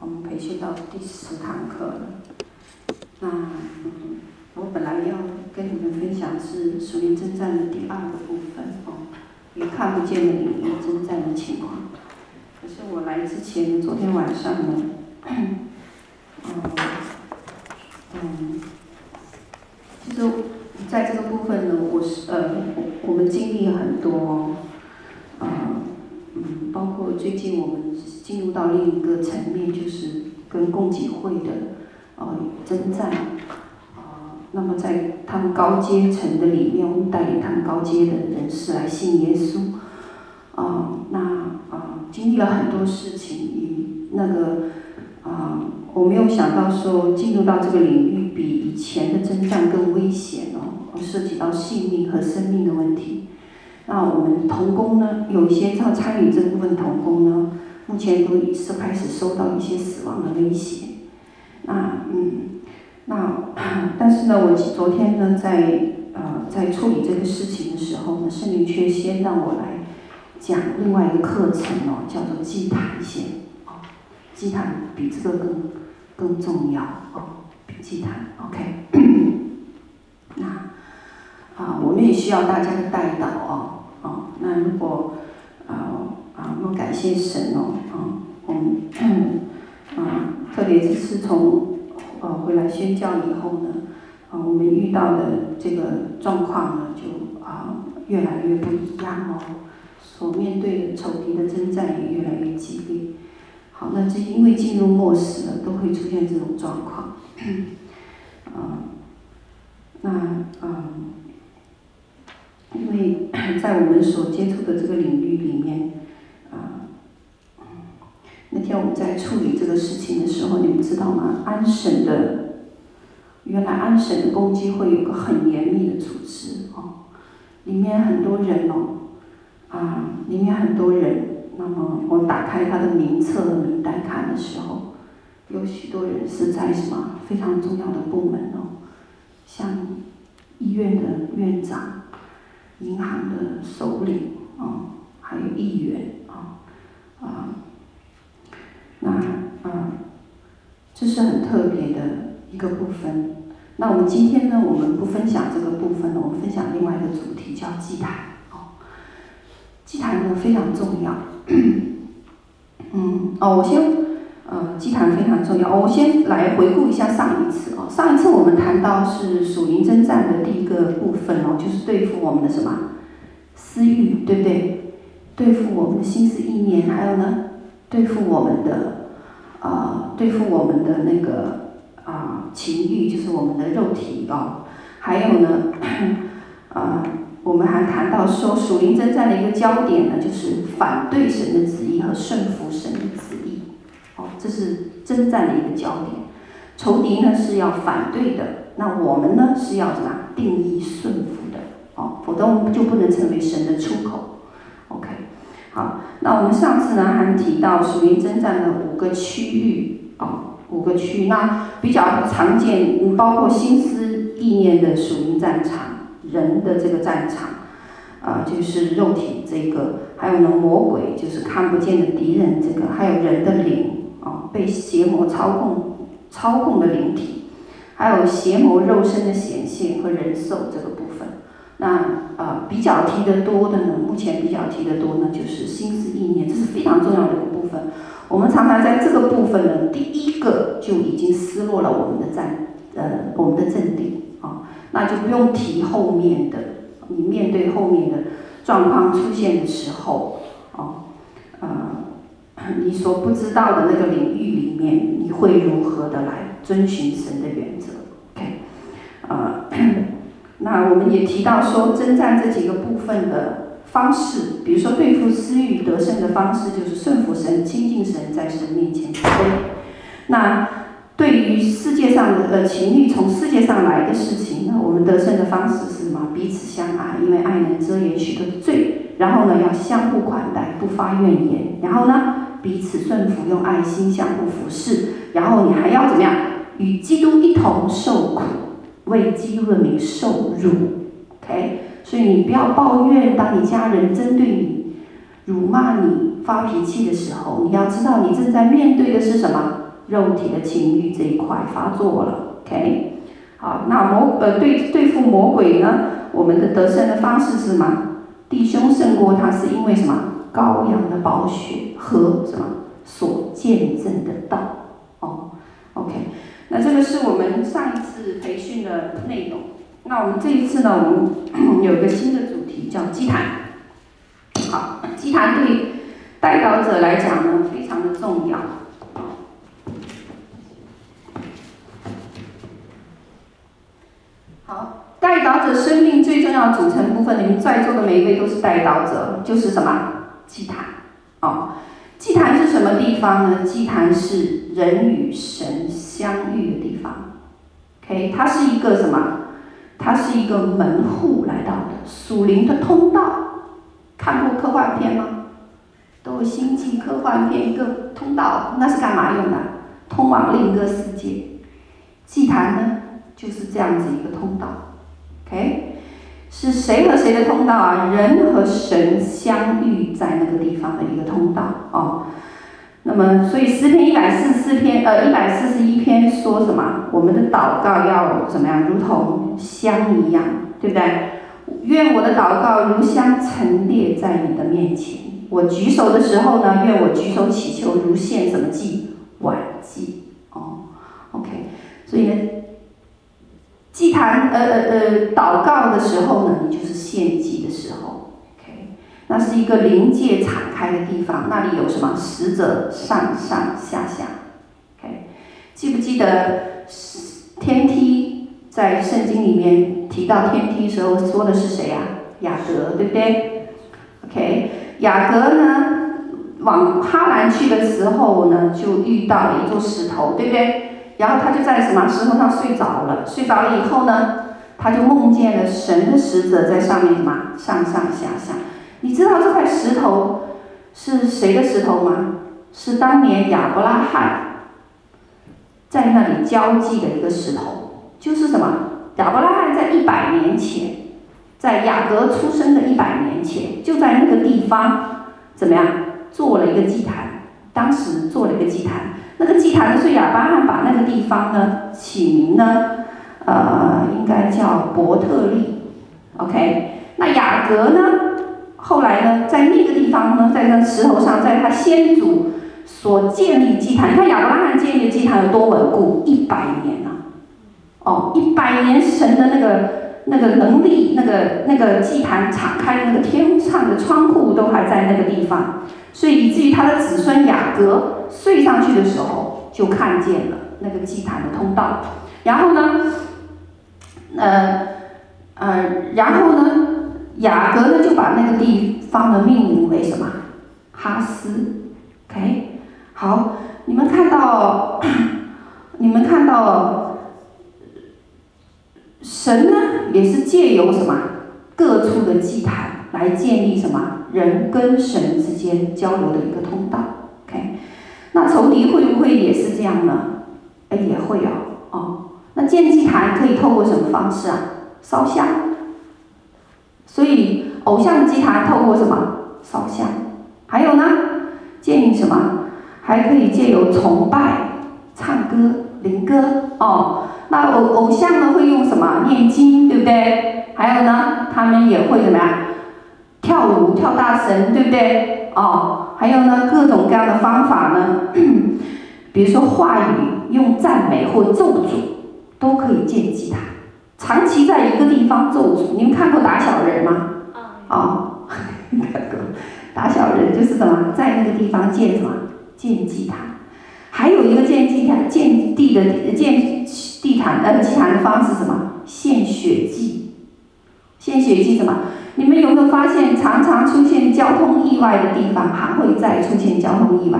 我们培训到第十堂课了。那嗯，我本来要跟你们分享是属灵征战的第二个部分哦，与看不见的领域征战的情况。可是我来之前，昨天晚上呢，嗯 嗯，其实在这个部分呢，我是呃，我们经历了很多，嗯，嗯，包括最近我们进入到另一个层面，就是跟供给会的呃征战，呃，那么在他们高阶层的里面，我们带领他们高阶的人士来信耶稣，啊、那啊、经历了很多事情，与那个啊、我没有想到说进入到这个领域比以前的征战更危险哦，涉及到性命和生命的问题。那我们童工呢，有些要参与这部分童工呢，目前都已是开始收到一些死亡的威胁。那嗯，那但是呢，我昨天呢，在呃在处理这个事情的时候呢，圣灵却先让我来讲另外一个课程哦，叫做祭坛先哦，祭坛比这个更更重要哦，比祭坛 OK。那啊，我们也需要大家的带导哦。哦，那如果，啊、呃、啊，要感谢神哦，啊，我们，啊，特别是自从，呃，回来宣教以后呢，啊，我们遇到的这个状况呢，就啊，越来越不一样哦，所面对的仇敌的征战也越来越激烈。好，那这因为进入末世了，都会出现这种状况，啊，那，嗯。因为 在我们所接触的这个领域里面，那天我们在处理这个事情的时候，你们知道吗？安省的，原来安省的共济会有个很严密的组织哦，里面很多人哦，啊，里面很多人。那么我打开他的名册和名单看的时候，有许多人是在什么非常重要的部门哦，像医院的院长。银行的首领啊、还有议员啊，啊、那嗯，这是很特别的一个部分。那我们今天呢，我们不分享这个部分了，我们分享另外一个主题，叫祭坛。哦，祭坛呢非常重要。嗯，哦，我先。呃，祭坛非常重要。我先来回顾一下上一次哦。上一次我们谈到是属灵征战的第一个部分哦，就是对付我们的什么私欲，对不对？对付我们的心思意念，还有呢，对付我们的啊、呃，对付我们的那个啊、情欲，就是我们的肉体哦。还有呢，啊、呃，我们还谈到说属灵征战的一个焦点呢，就是反对神的旨意和顺服神的旨意。哦这是征战的一个焦点，仇敌呢是要反对的，那我们呢是要怎么定义顺服的哦，否则我们就不能成为神的出口。好，那我们上次呢还提到属灵征战的五个区域哦，五个区域，那比较常见，包括心思意念的属灵战场，人的这个战场，啊、就是肉体这个，还有呢魔鬼，就是看不见的敌人这个，还有人的灵。哦，被邪魔操控、操控的灵体，还有邪魔肉身的显现和人兽这个部分。那呃比较提得多的呢，目前比较提得多呢，就是心思意念，这是非常重要的一个部分。我们常常在这个部分呢，第一个就已经失落了我们的战，呃，我们的阵地啊、那就不用提后面的。你面对后面的状况出现的时候，哦，呃。你所不知道的那个领域里面，你会如何的来遵循神的原则？OK，呃，那我们也提到说，征战这几个部分的方式，比如说对付私欲得胜的方式，就是顺服神、亲近神，在神面前谦卑。那对于世界上的呃情欲从世界上来的事情那，我们得胜的方式是什么？彼此相爱，因为爱能遮掩许多罪。然后呢，要相互款待，不发怨言。然后呢，彼此顺服，用爱心相互服侍。然后你还要怎么样？与基督一同受苦，为基督的名受辱。OK，所以你不要抱怨，当你家人针对你、辱骂你、发脾气的时候，你要知道你正在面对的是什么？肉体的情欲这一块发作了，OK，好，那魔呃对对付魔鬼呢，我们的得胜的方式是什么？弟兄胜过他是因为什么？羔羊的宝血和什么所见证的道，哦，OK，那这个是我们上一次培训的内容。那我们这一次呢，我们有一个新的主题叫祭坛。好，祭坛对代导者来讲呢，非常的重要。好，代导者生命最重要组成部分，你们在座的每一位都是代导者，就是什么？祭坛。哦，祭坛是什么地方呢？祭坛是人与神相遇的地方。OK，它是一个什么？它是一个门户来到的属灵的通道。看过科幻片吗？都有星际科幻片一个通道，那是干嘛用的？通往另一个世界。祭坛呢，就是这样子一个通道。OK，是谁和谁的通道啊？人和神相遇在那个地方的一个通道哦。那么，所以诗篇一百四十四篇，呃，一百四十一篇说什么？我们的祷告要怎么样？如同香一样，对不对？愿我的祷告如香陈列在你的面前。我举手的时候呢，愿我举手祈求如献什么祭？晚祭。哦，OK。所以呢，祭坛，呃呃呃，祷告的时候呢，你就是献祭的时候。那是一个灵界敞开的地方，那里有什么使者上上下下？OK，记不记得天梯在圣经里面提到天梯时候说的是谁呀、雅各，对不对？OK，雅各呢往哈兰去的时候呢，就遇到了一座石头，对不对？然后他就在什么石头上睡着了，睡着了以后呢，他就梦见了神的使者在上面什么上上下下。你知道这块石头是谁的石头吗？是当年亚伯拉罕在那里交祭的一个石头，就是什么？亚伯拉罕在一百年前，在雅各出生的一百年前，就在那个地方怎么样做了一个祭坛？当时做了一个祭坛，那个祭坛呢，是亚伯拉罕把那个地方呢起名呢，呃，应该叫伯特利。OK，那雅各呢？后来呢，在那个地方呢，在那石头上，在他先祖所建立祭坛。你看亚伯拉罕建立的祭坛有多稳固？一百年啊！哦，一百年神的那个那个能力，那个那个祭坛敞开的那个天上的窗户都还在那个地方，所以以至于他的子孙雅各睡上去的时候，就看见了那个祭坛的通道。然后呢，呃呃，然后呢？雅各呢，就把那个地方的命名为什么？哈斯，OK，好，你们看到，你们看到，神呢也是借由什么各处的祭坛来建立什么人跟神之间交流的一个通道，OK，那仇敌会不会也是这样呢？哎，也会有哦。那建祭坛可以透过什么方式啊？烧香。所以，偶像的祭坛透过什么烧香？还有呢，建议什么？还可以借由崇拜、唱歌、灵歌哦。那偶偶像呢会用什么？念经，对不对？还有呢，他们也会怎么样？跳舞、跳大神，对不对？哦，还有呢，各种各样的方法呢，比如说话语，用赞美或咒诅，都可以建祭坛。长期在一个地方咒诅，你们看过打小人吗？啊、哦，看过，打小人就是什么，在那个地方建什么建祭坛，还有一个建祭坛建地的建地坛呃祭坛的方式是什么？献血祭，献血祭什么？你们有没有发现，常常出现交通意外的地方，还会再出现交通意外；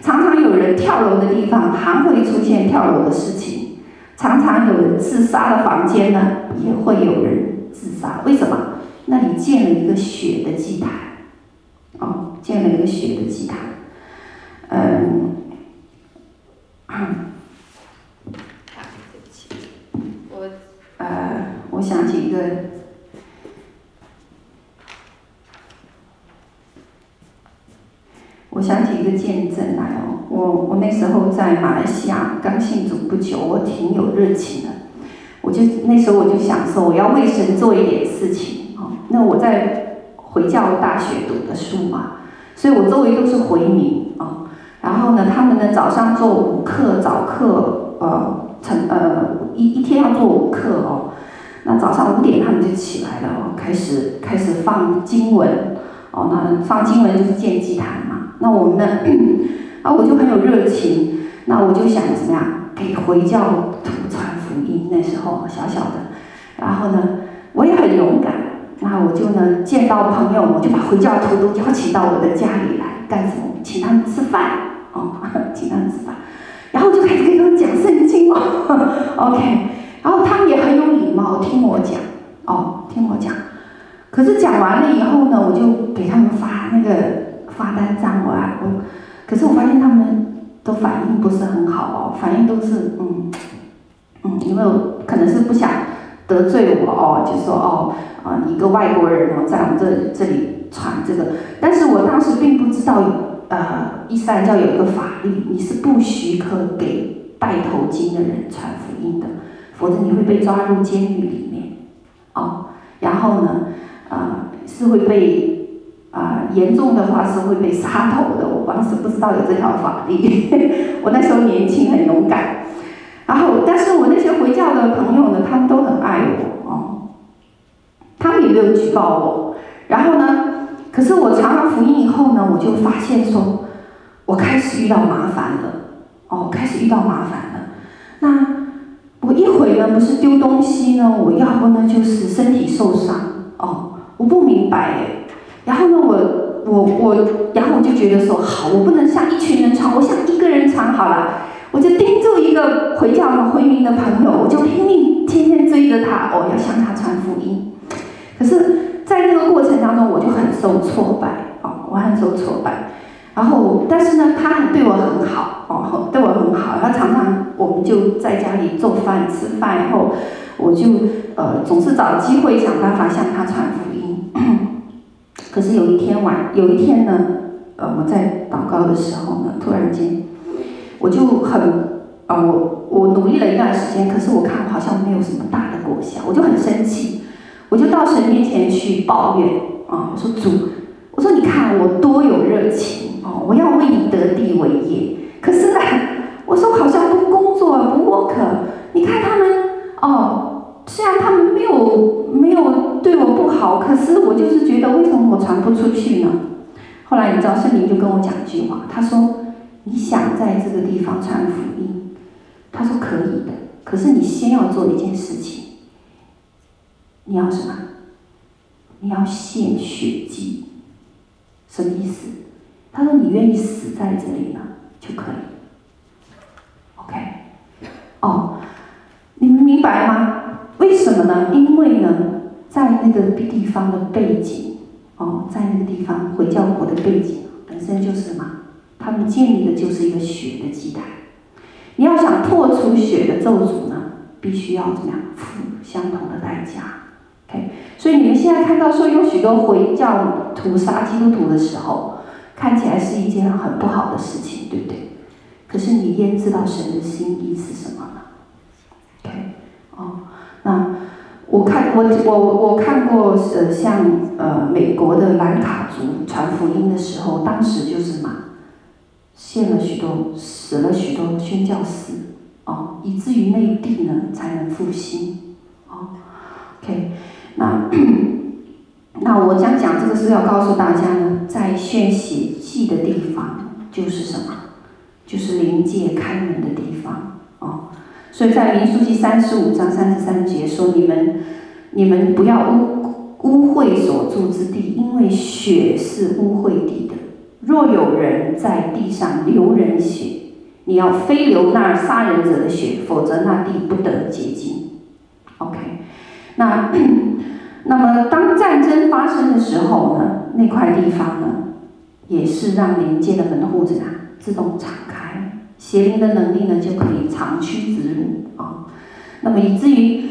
常常有人跳楼的地方，还会出现跳楼的事情。常常有人自杀的房间呢，也会有人自杀。为什么？那里建了一个血的祭坛，哦，建了一个血的祭坛。嗯，对不起，我呃，我想起一个，我想起一个见证来哦，我我那时候在马来西亚刚信主不久，我挺有热情的。我就那时候我就想说，我要为神做一点事情啊。那我在回教大学读的书嘛，所以我周围都是回民啊。然后呢，他们呢早上做五课早课，呃，成呃一一天要做五课哦。那早上五点他们就起来了哦，开始开始放经文哦。那放经文就是建祭坛。那我们呢，啊，我就很有热情。那我就想怎么样给回教徒传福音。那时候小小的，然后呢，我也很勇敢。那我就呢见到朋友，我就把回教徒都邀请到我的家里来干什么？请他们吃饭哦，请他们吃饭。然后就开始跟他们讲圣经哦，OK。然后他们也很有礼貌，听我讲哦，听我讲。可是讲完了以后呢，我就给他们发那个发单张，我我，可是我发现他们都反应不是很好哦，反应都是嗯嗯，因为可能是不想得罪我哦，就说哦啊，你一个外国人哦，在我们这这里传这个，但是我当时并不知道呃，伊斯兰教有一个法律，你是不许可给戴头巾的人传福音的。否则你会被抓入监狱里面，哦，然后呢，啊、呃，是会被，啊、严重的话是会被杀头的。我当时不知道有这条法律，我那时候年轻很勇敢，然后，但是我那些回教的朋友呢，他们都很爱我，哦，他们也没有举报我，然后呢，可是我查完福音以后呢，我就发现说，我开始遇到麻烦了，哦，开始遇到麻烦了，那。我一会呢不是丢东西呢，我要不呢就是身体受伤哦，我不明白哎。然后呢，我我我，然后我就觉得说好，我不能像一群人传，我想一个人传好了。我就盯住一个回教的回民的朋友，我就拼命天天追着他哦，要向他传福音。可是，在那个过程当中，我就很受挫败哦，我很受挫败。然后，但是呢，他很对我很好哦，对我很好。他常常我们就在家里做饭吃饭，以后我就呃总是找机会想办法向他传福音。可是有一天晚，有一天呢，呃我在祷告的时候呢，突然间我就很啊、我我努力了一段时间，可是我看好像没有什么大的果效，我就很生气，我就到神面前去抱怨啊、我说主，我说你看我多有热情。哦，我要为你得地为业，可是呢，我说好像不工作不 work，你看他们哦，虽然他们没有没有好，可是我就是觉得为什么我传不出去呢？后来你知道圣灵就跟我讲一句话，他说你想在这个地方传福音，他说可以的，可是你先要做一件事情，你要什么？你要献血祭，什么意思？他说：“你愿意死在这里呢，就可以。”OK，哦，你们明白吗？为什么呢？因为呢，在那个地方的背景，哦，在那个地方回教国的背景本身就是什么？他们建立的就是一个血的祭坛。你要想破除血的咒诅呢，必须要怎么样？付相同的代价。OK，所以你们现在看到说有许多回教屠杀基督徒的时候。看起来是一件很不好的事情，对不对？可是你焉知道神的心意是什么呢？OK，哦，那我看我我我看过呃，像呃美国的兰卡族传福音的时候，当时就是嘛，献了许多，死了许多宣教士，哦，以至于内地呢才能复兴，哦，OK，那。那我想讲这个是要告诉大家呢，在献血祭的地方就是什么？就是灵界开门的地方哦。所以在民数记三十五章三十三节说：“你们，你们不要污污秽所住之地，因为血是污秽地的。若有人在地上流人血，你要非流那杀人者的血，否则那地不得洁净。”OK，那。那么，当战争发生的时候呢，那块地方呢，也是让连接的门户怎样自动敞开，邪灵的能力呢就可以长驱直入啊、那么以至于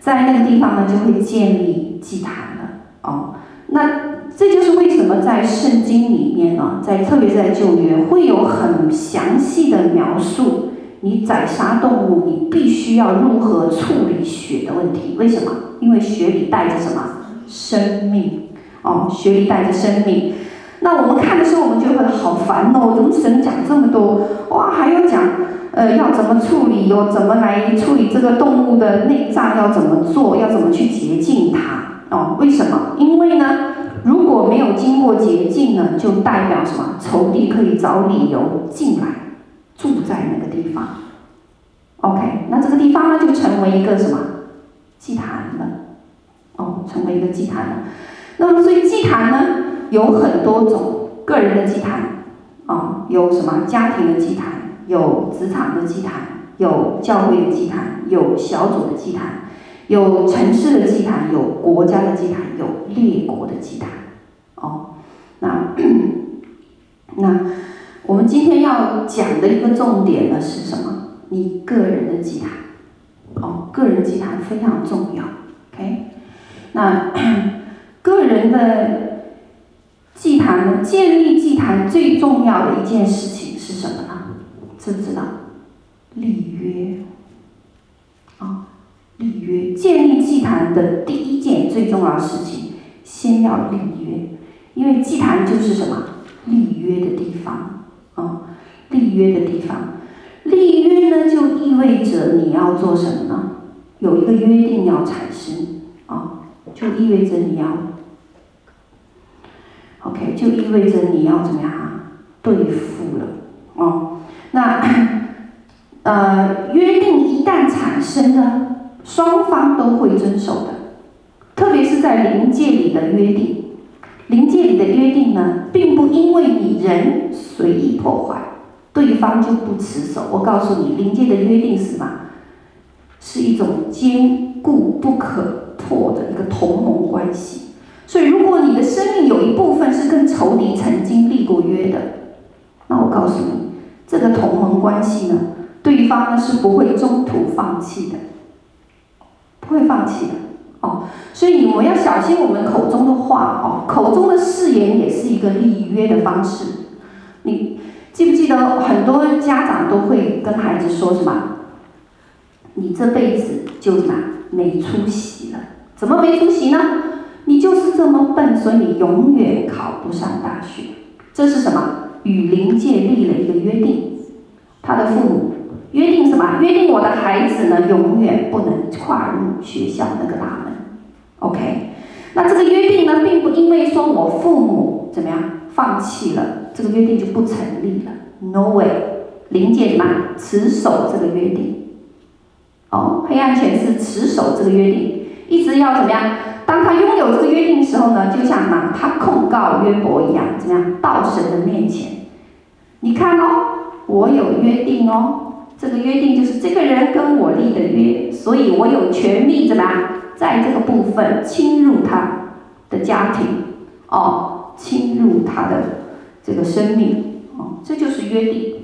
在那个地方呢，就会建立祭坛了哦。那这就是为什么在圣经里面呢，在特别是在旧约会有很详细的描述，你宰杀动物，你必须要如何处理血的问题。为什么？因为血里带着什么？生命。哦，血里带着生命。那我们看的时候，我们就会好烦哦，怎么神讲这么多？哇，还要讲，呃，要怎么处理哟？怎么来处理这个动物的内脏？要怎么做？要怎么去洁净它？哦，为什么？因为呢，如果没有经过洁净呢，就代表什么？仇敌可以找理由进来，住在那个地方。OK，那这个地方呢，就成为一个什么？祭坛了。哦，成为一个祭坛了。那么，所以祭坛呢，有很多种，个人的祭坛，啊、哦，有什么家庭的祭坛，有职场的祭坛，有教会的祭坛，有小组的祭坛，有城市的祭坛，有国家的祭坛，有列国的祭坛，哦，那 那我们今天要讲的一个重点呢是什么？你个人的祭坛，哦，个人祭坛非常重要，OK，那。个人的祭坛呢，建立祭坛最重要的一件事情是什么呢？知不知道？立约。啊、立约，建立祭坛的第一件最重要的事情，先要立约，因为祭坛就是什么？立约的地方。啊、立约的地方，立约呢就意味着你要做什么呢？有一个约定要产生。啊、就意味着你要。OK，就意味着你要怎么样啊？对付了哦。那 呃，约定一旦产生呢，双方都会遵守的。特别是在灵界里的约定，灵界里的约定呢，并不因为你人随意破坏，对方就不持守。我告诉你，灵界的约定是什么？是一种坚固不可破的一个同盟关系。所以，如果你的生命有一部分是跟仇敌曾经立过约的，那我告诉你，这个同盟关系呢，对方呢是不会中途放弃的，不会放弃的哦。所以，我们要小心我们口中的话哦，口中的誓言也是一个立约的方式。你记不记得很多家长都会跟孩子说什么？你这辈子就什么没出息了？怎么没出息呢？你就是这么笨，所以你永远考不上大学。这是什么？与灵界立了一个约定。他的父母约定什么？约定我的孩子呢，永远不能跨入学校那个大门。OK，那这个约定呢，并不因为说我父母怎么样放弃了，这个约定就不成立了。No way，灵界什么？持守这个约定。哦，黑暗权势持守这个约定，一直要怎么样？当他拥有这个约定的时候呢，就像拿他控告约伯一样，怎么样？到神的面前，你看哦，我有约定哦，这个约定就是这个人跟我立的约，所以我有权利怎么样，在这个部分侵入他的家庭，哦，侵入他的这个生命，哦，这就是约定。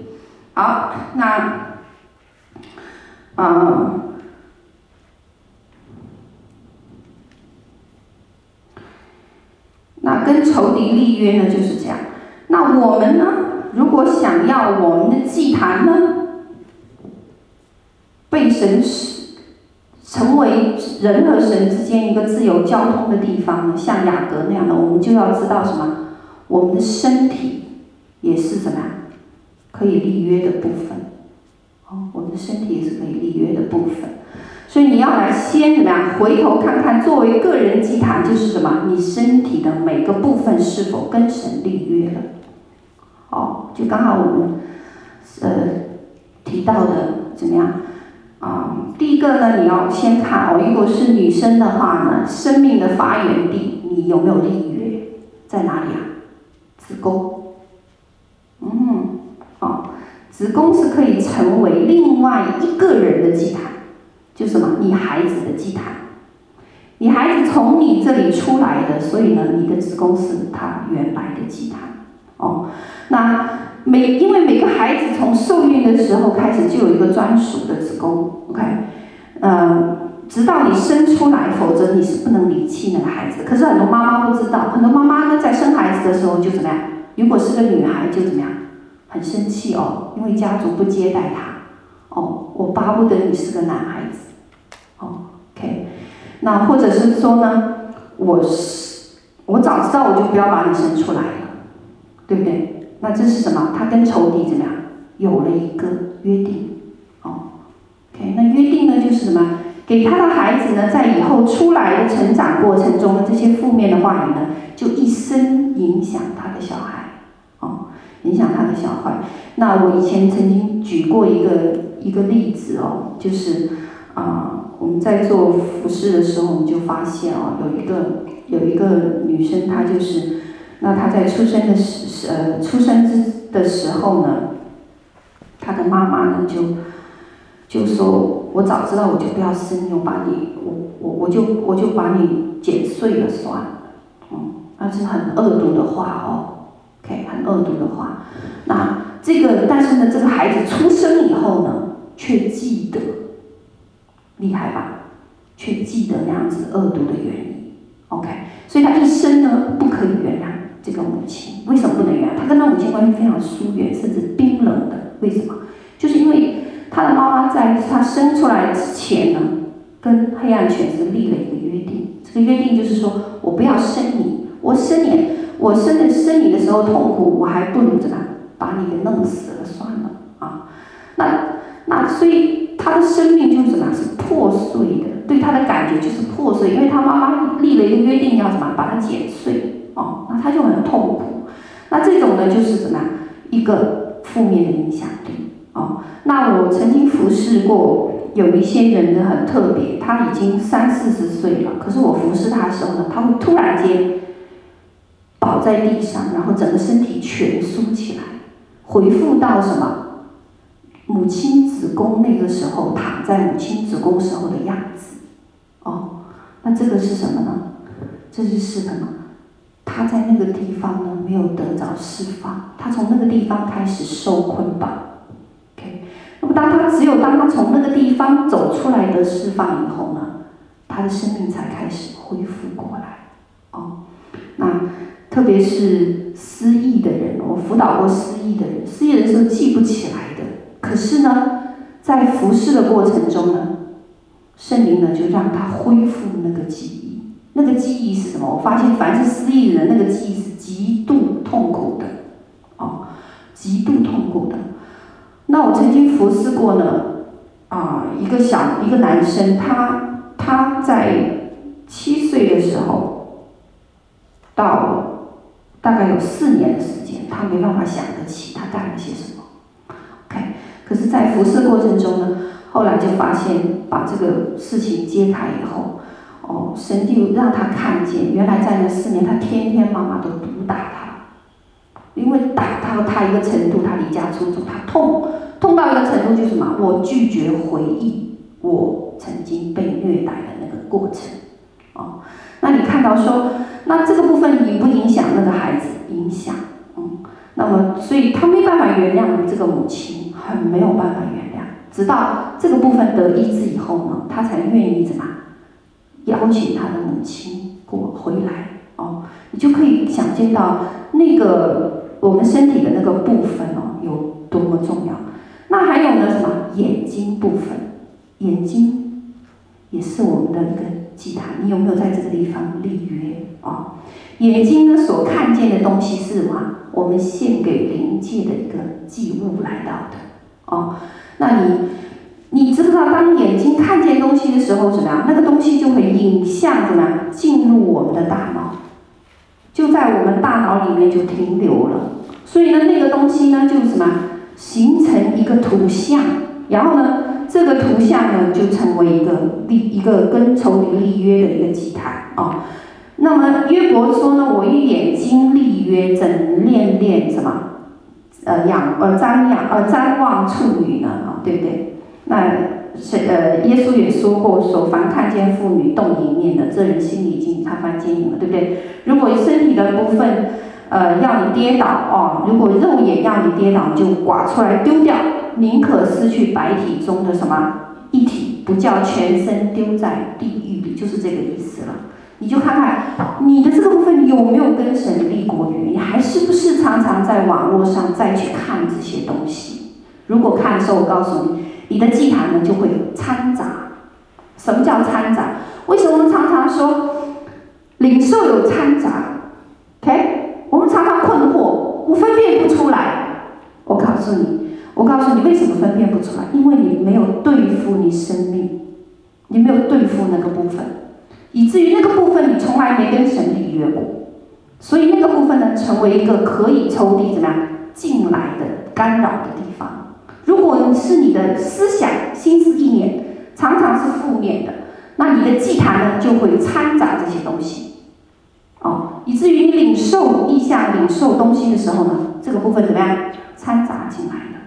好，那，啊、那跟仇敌立约呢，就是这样。那我们呢，如果想要我们的祭坛呢，被神使成为人和神之间一个自由交通的地方，像雅各那样的，我们就要知道什么？我们的身体也是怎么样？可以立约的部分。哦，我们的身体也是可以立约的部分。所以你要来先怎么样？回头看看，作为个人祭坛就是什么？你身体的每个部分是否跟神立约了？哦，就刚好我们呃提到的怎么样？啊、第一个呢，你要先看哦，如果是女生的话呢，生命的发源地，你有没有立约？在哪里啊？子宫。嗯，哦，子宫是可以成为另外一个人的祭坛。就什么？你孩子的祭坛，你孩子从你这里出来的，所以呢，你的子宫是他原来的祭坛。哦，那每因为每个孩子从受孕的时候开始就有一个专属的子宫，OK，呃，直到你生出来，否则你是不能离弃那个孩子。可是很多妈妈不知道，很多妈妈呢在生孩子的时候就怎么样？如果是个女孩就怎么样？很生气哦，因为家族不接待她。哦，我巴不得你是个男孩。，OK，那或者是说呢，我是我早知道我就不要把你生出来了，对不对？那这是什么？他跟仇敌怎么样？有了一个约定。哦，OK，那约定呢就是什么？给他的孩子呢，在以后出来的成长过程中的这些负面的话语呢，就一生影响他的小孩，哦，影响他的小孩。那我以前曾经举过一个一个例子哦，就是啊、我们在做服饰的时候，我们就发现哦，有一个有一个女生，她就是，那她在出生的时呃出生之的时候呢，她的妈妈呢就。就说，我早知道我就不要生，我把你，我我我就我就把你剪碎了算了，嗯，那是很恶毒的话哦，OK，很恶毒的话。那这个，但是呢，这个孩子出生以后呢，却记得，厉害吧？却记得那样子恶毒的原因，OK，所以他一生呢，不可以原谅这个母亲。为什么不能原谅？他跟他母亲关系非常疏远，甚至冰冷的。为什么？就是因为。他的妈妈在他生出来之前呢，跟黑暗权势立了一个约定。这个约定就是说，我不要生你，我生你，我生的生你的时候痛苦，我还不如怎么把你给弄死了算了啊。那那所以他的生命就是什么？是破碎的，对他的感觉就是破碎，因为他妈妈立了一个约定，要什么？把它剪碎哦，那他就很痛苦。那这种呢，就是什么？一个负面的影响力。哦，那我曾经服侍过有一些人呢，很特别，他已经三四十岁了，可是我服侍他的时候呢，他会突然间倒在地上，然后整个身体蜷缩起来，恢复到什么母亲子宫那个时候躺在母亲子宫时候的样子。哦，那这个是什么呢？这就是什么？他在那个地方呢，没有得着释放，他从那个地方开始受捆绑。OK，那么，当他只有当他从那个地方走出来的释放以后呢，他的生命才开始恢复过来。哦，那特别是失忆的人，我辅导过失忆的人，失忆的人是记不起来的。可是呢，在服侍的过程中呢，圣灵呢就让他恢复那个记忆。那个记忆是什么？我发现凡是失忆的人，那个记忆是极度痛苦的。哦，极度痛苦的。那我曾经服侍过呢，啊，一个小一个男生，他他在七岁的时候，到大概有四年的时间，他没办法想得起他干了些什么。可是，在服侍过程中呢，后来就发现把这个事情揭开以后，哦，神就让他看见，原来在那四年，他天天妈妈都毒打他，因为打到他一个程度，他离家出走，他痛。痛到一个程度就是什么？我拒绝回忆我曾经被虐待的那个过程。哦，那你看到说，那这个部分影不影响那个孩子？影响。嗯，那么所以他没办法原谅这个母亲，很没有办法原谅。直到这个部分得医治以后呢，他才愿意怎么邀请他的母亲过回来。哦，你就可以想见到那个我们身体的那个部分哦，有多么重要。那还有呢？什么眼睛部分？眼睛也是我们的一个祭坛。你有没有在这个地方立约、哦？眼睛呢，所看见的东西是什么？我们献给灵界的一个祭物来到的。哦，那你你知不知道，当眼睛看见东西的时候，怎么样？那个东西就会影像怎么样进入我们的大脑，就在我们大脑里面就停留了。所以呢，那个东西呢，就是什么？形成一个图像，然后呢，这个图像呢就成为一个立一个跟仇敌立约的一个祭坛哦。那么约伯说呢，我与眼睛立约，怎恋恋什么？呃仰呃瞻仰呃瞻望处女呢？啊，对不对？那是呃耶稣也说过说，凡看见妇女动淫念的，这人心里已经他犯奸淫了，对不对？如果身体的部分。呃，要你跌倒哦，如果肉眼要你跌倒，就刮出来丢掉，宁可失去白体中的什么一体，不叫全身丢在地狱里，就是这个意思了。你就看看你的这个部分有没有跟神立过约，你还是不是常常在网络上再去看这些东西？如果看的时候，我告诉你，你的祭坛呢就会掺杂。什么叫掺杂？为什么我们常常说领受有掺杂？OK，我们常常困惑，我分辨不出来。我告诉你，我告诉你，为什么分辨不出来？因为你没有对付你生命，你没有对付那个部分。以至于那个部分你从来没跟神预约过，所以那个部分呢，成为一个可以抽离怎么样进来的干扰的地方。如果是你的思想、心思意念常常是负面的，那你的祭坛呢就会掺杂这些东西，哦，以至于你领受意象、领受东西的时候呢，这个部分怎么样掺杂进来了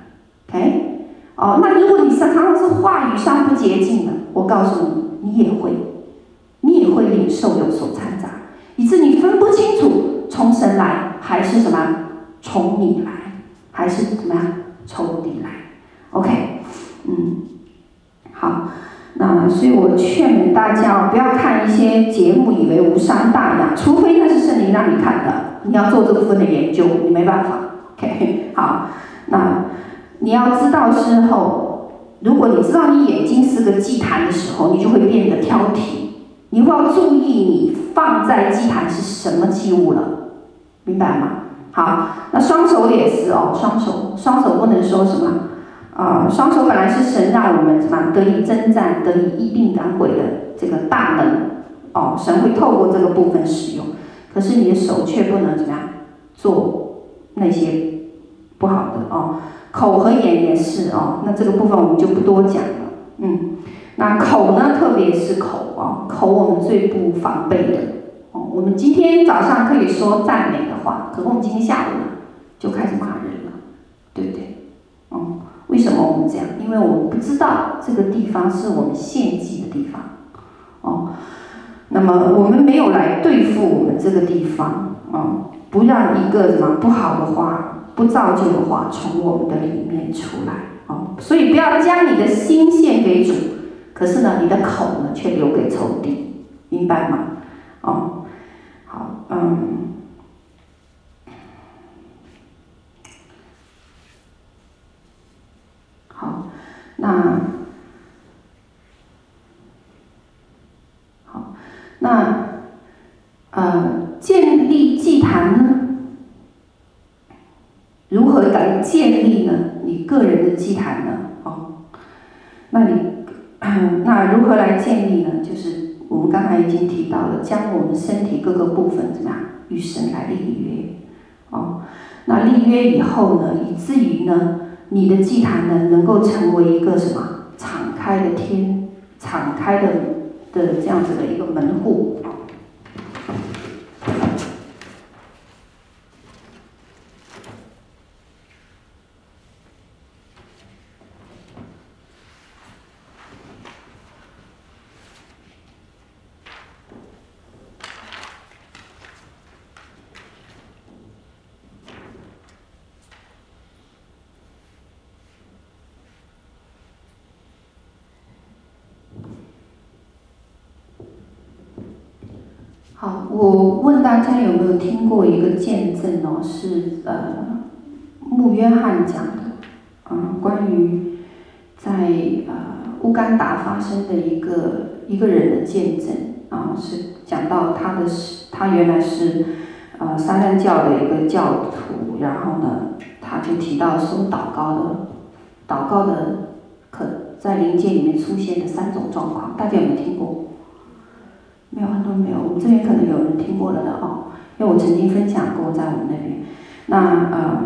？OK，哦，那如果你常常是话语上不洁净的，我告诉你，你也会。你会领受有所掺杂，以致你分不清楚从神来还是什么，从你来还是怎么样，从你来。OK，嗯，好，那所以我劝大家不要看一些节目以为无伤大雅，除非那是圣灵让你看的，你要做这部分的研究，你没办法。OK，好，那你要知道之后，如果你知道你眼睛是个祭坛的时候，你就会变得挑剔。你会要注意，你放在祭坛是什么祭物了，明白吗？好，那双手也是哦，双手，双手不能说什么，啊、双手本来是神让我们什么得以征战、得以医病赶鬼的这个大能，哦，神会透过这个部分使用，可是你的手却不能怎么样做那些不好的哦，口和眼也是哦，那这个部分我们就不多讲了，嗯。那口呢？特别是口啊，口我们最不防备的哦。我们今天早上可以说赞美的话，可是我们今天下午呢，就开始骂人了，对不对？哦，为什么我们这样？因为我们不知道这个地方是我们献祭的地方哦。那么我们没有来对付我们这个地方哦，不让一个什么不好的话、不造就的话从我们的里面出来哦。所以不要将你的心献给主。可是呢，你的口呢，却留给仇敌，明白吗？哦，好，嗯，好，那，好，那，呃，建立祭坛呢？如何来建立呢？你个人的祭坛呢？哦，那你。那如何来建立呢？就是我们刚才已经提到了，将我们身体各个部分怎么样与神来立约，哦，那立约以后呢，以至于呢，你的祭坛呢能够成为一个什么敞开的天，敞开的的这样子的一个门户。好，我问大家有没有听过一个见证哦？是呃，穆约翰讲的，嗯，关于在呃乌干达发生的一个一个人的见证啊，是讲到他的是他原来是呃撒旦教的一个教徒，然后呢，他就提到说祷告的祷告的可在灵界里面出现的三种状况，大家有没有听过？没有很多没有，我们这边可能有人听过了的哦，因为我曾经分享过在我们那边。那呃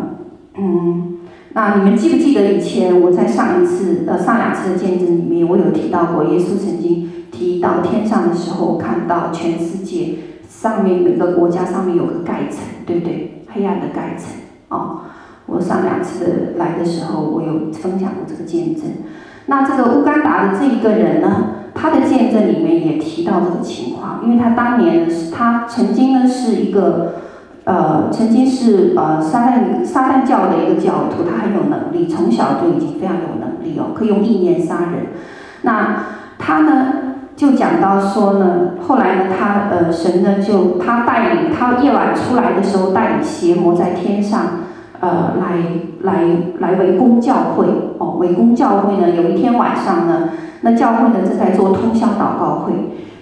嗯，那你们记不记得以前我在上一次呃上两次的见证里面，我有提到过，耶稣曾经提到天上的时候，看到全世界上面每个国家上面有个盖层，对不对？黑暗的盖层哦。我上两次来的时候，我有分享过这个见证。那这个乌干达的这一个人呢？他的见证里面也提到这个情况，因为他当年呢，他曾经呢是一个，呃，曾经是呃撒旦撒旦教的一个教徒，他很有能力，从小就已经非常有能力哦，可以用意念杀人。那他呢就讲到说呢，后来呢他呃神呢就他带领他夜晚出来的时候带领邪魔在天上呃来来来围攻教会哦，围攻教会呢，有一天晚上呢，那教会呢正在做通宵祷告会。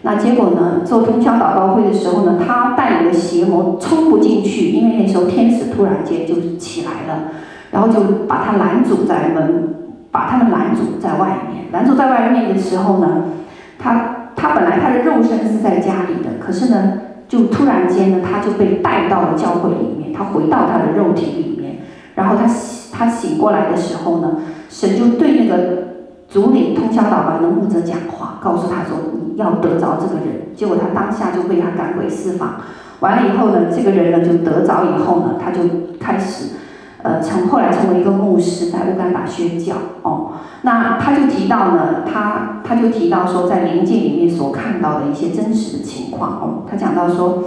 那结果呢？做通宵祷告会的时候呢，他带领的邪魔冲不进去，因为那时候天使突然间就起来了，然后就把他拦阻在门，把他们拦阻在外面。拦阻在外面的时候呢，他他本来他的肉身是在家里的，可是呢，就突然间呢，他就被带到了教会里面，他回到他的肉体里面，然后他醒他醒过来的时候呢，神就对那个。主领通宵祷告的牧者讲话，告诉他说：“你要得着这个人。”结果他当下就被他赶鬼释放。完了以后呢，这个人呢就得着以后呢，他就开始，呃，成后来成为一个牧师，在乌干达宣教。哦，那他就提到呢，他他就提到说，在灵界里面所看到的一些真实的情况。哦，他讲到说，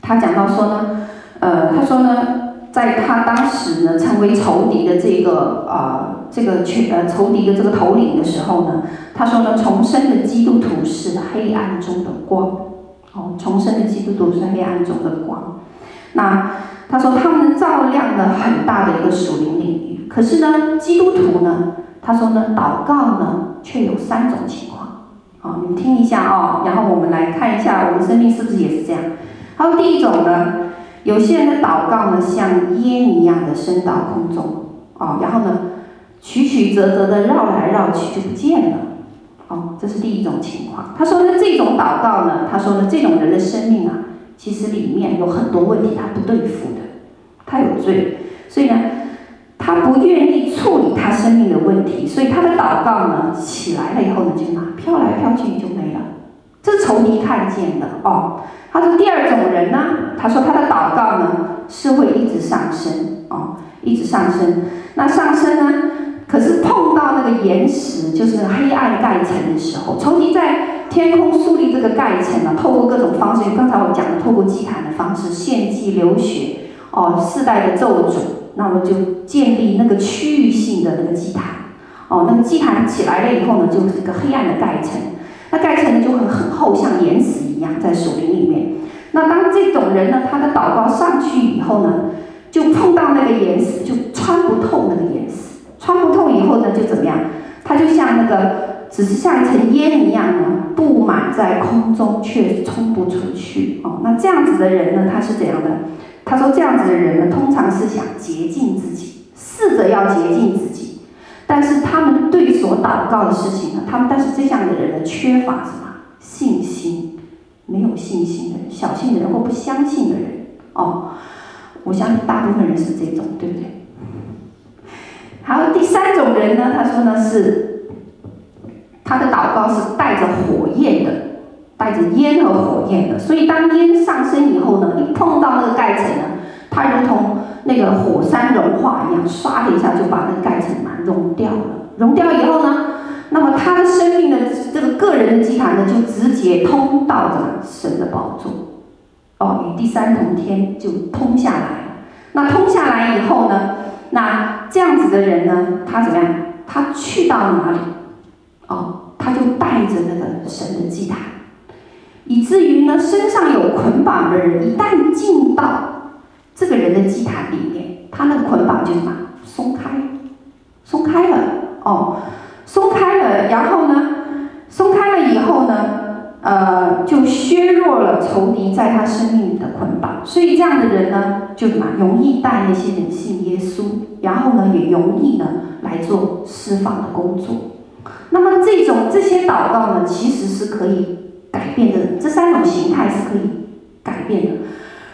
他讲到说呢，呃，他说呢。在他当时呢，成为仇敌的这个啊、呃，这个群呃仇敌的这个头领的时候呢，他说呢，重生的基督徒是黑暗中的光，哦，重生的基督徒是黑暗中的光。那他说他们照亮了很大的一个属灵领域，可是呢，基督徒呢，他说呢，祷告呢，却有三种情况。好，你们听一下哦，然后我们来看一下我们生命是不是也是这样。他说第一种呢。有些人的祷告呢，像烟一样的升到空中，哦，然后呢，曲曲折折的绕来绕去就不见了，哦，这是第一种情况。他说呢，这种祷告呢，他说呢，这种人的生命啊，其实里面有很多问题，他不对付的，他有罪，所以呢，他不愿意处理他生命的问题，所以他的祷告呢，起来了以后呢，就哪飘来飘去就没了，这是仇敌看见的哦。他说第二种人呢，他说他的祷告呢是会一直上升哦，一直上升。那上升呢，可是碰到那个岩石，就是黑暗盖层的时候，从你在天空树立这个盖层呢，透过各种方式，刚才我讲的，透过祭坛的方式献祭流血哦，世代的咒诅，那么就建立那个区域性的那个祭坛哦，那个祭坛起来了以后呢，就是一个黑暗的盖层，那盖层呢就会很厚，像岩石。一样在树林里面，那当这种人呢，他的祷告上去以后呢，就碰到那个岩石，就穿不透那个岩石，穿不透以后呢，就怎么样？他就像那个，只是像一层烟一样呢，布满在空中，却冲不出去。哦，那这样子的人呢，他是怎样的？他说这样子的人呢，通常是想洁净自己，试着要洁净自己，但是他们对所祷告的事情呢，他们但是这样的人呢，缺乏什么？信心。没有信心的人，小信的人或不相信的人，哦，我相信大部分人是这种，对不对？还有第三种人呢，他说呢是他的祷告是带着火焰的，带着烟和火焰的，所以当烟上升以后呢，一碰到那个盖层呢，它如同那个火山融化一样，唰的一下就把那个盖层嘛融掉了，融掉以后呢，那么他的生命的这个个人的祭坛呢，就直接通到这个神的宝座，哦，与第三同天就通下来。那通下来以后呢，那这样子的人呢，他怎么样？他去到哪里？哦，他就带着那个神的祭坛，以至于呢，身上有捆绑的人，一旦进到这个人的祭坛里面，他那个捆绑就什么？松开，松开了，哦。松开了，然后呢，松开了以后呢，呃，就削弱了仇敌在他生命里的捆绑，所以这样的人呢，就什么容易带那些人信耶稣，然后呢，也容易呢来做释放的工作。那么这种这些祷告呢，其实是可以改变的，这三种形态是可以改变的。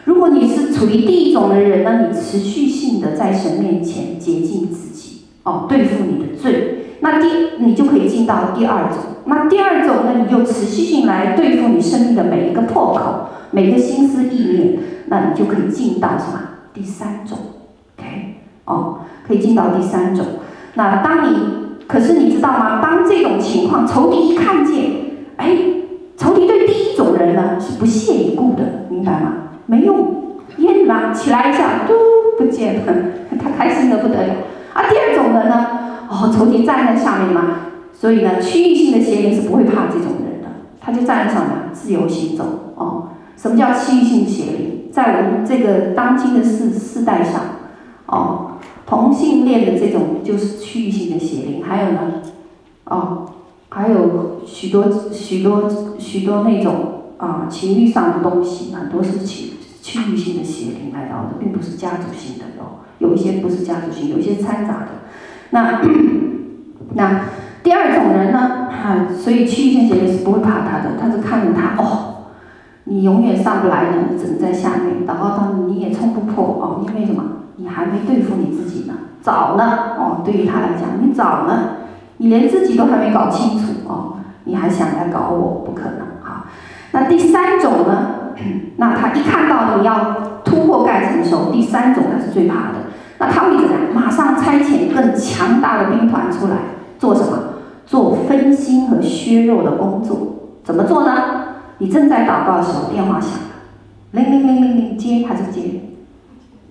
如果你是处于第一种的人呢，你持续性的在神面前洁净自己，哦，对付你的罪。那第你就可以进到第二种，那第二种呢，你就持续性来对付你生命的每一个破口，每个心思意念，那你就可以进到什么？第三种，OK，哦，可以进到第三种。那当你，可是你知道吗？当这种情况，仇敌一看见，哎，仇敌对第一种人呢是不屑一顾的，明白吗？没用，烟啦，起来一下，嘟，不见了，他开心的不得了。而，第二种人呢？哦，仇敌站在下面嘛，所以呢，区域性的邪灵是不会怕这种人的，他就站在上面自由行走哦。什么叫区域性邪灵？在我们这个当今的世世代上，哦，同性恋的这种就是区域性的邪灵，还有呢，哦，还有许多许多许多那种啊情欲上的东西，很多是区区域性的邪灵来到的，并不是家族性的哦，有一些不是家族性，有一些掺杂的。那那。第二种人呢，哈，所以区域性邪灵是不会怕他的，他是看着他哦，你永远上不来的，你只能在下面，然后他你也冲不破哦，因为什么？你还没对付你自己呢，早呢哦，对于他来讲，你早呢，你连自己都还没搞清楚哦，你还想来搞我，不可能哈。那第三种呢，那他一看到你要突破盖层的时候，第三种他是最怕的，那他会怎样？马上差遣更强大的兵团出来做什么？做分心和削弱的工作，怎么做呢？你正在祷告的时候，电话响了，铃铃铃铃铃，接还是接？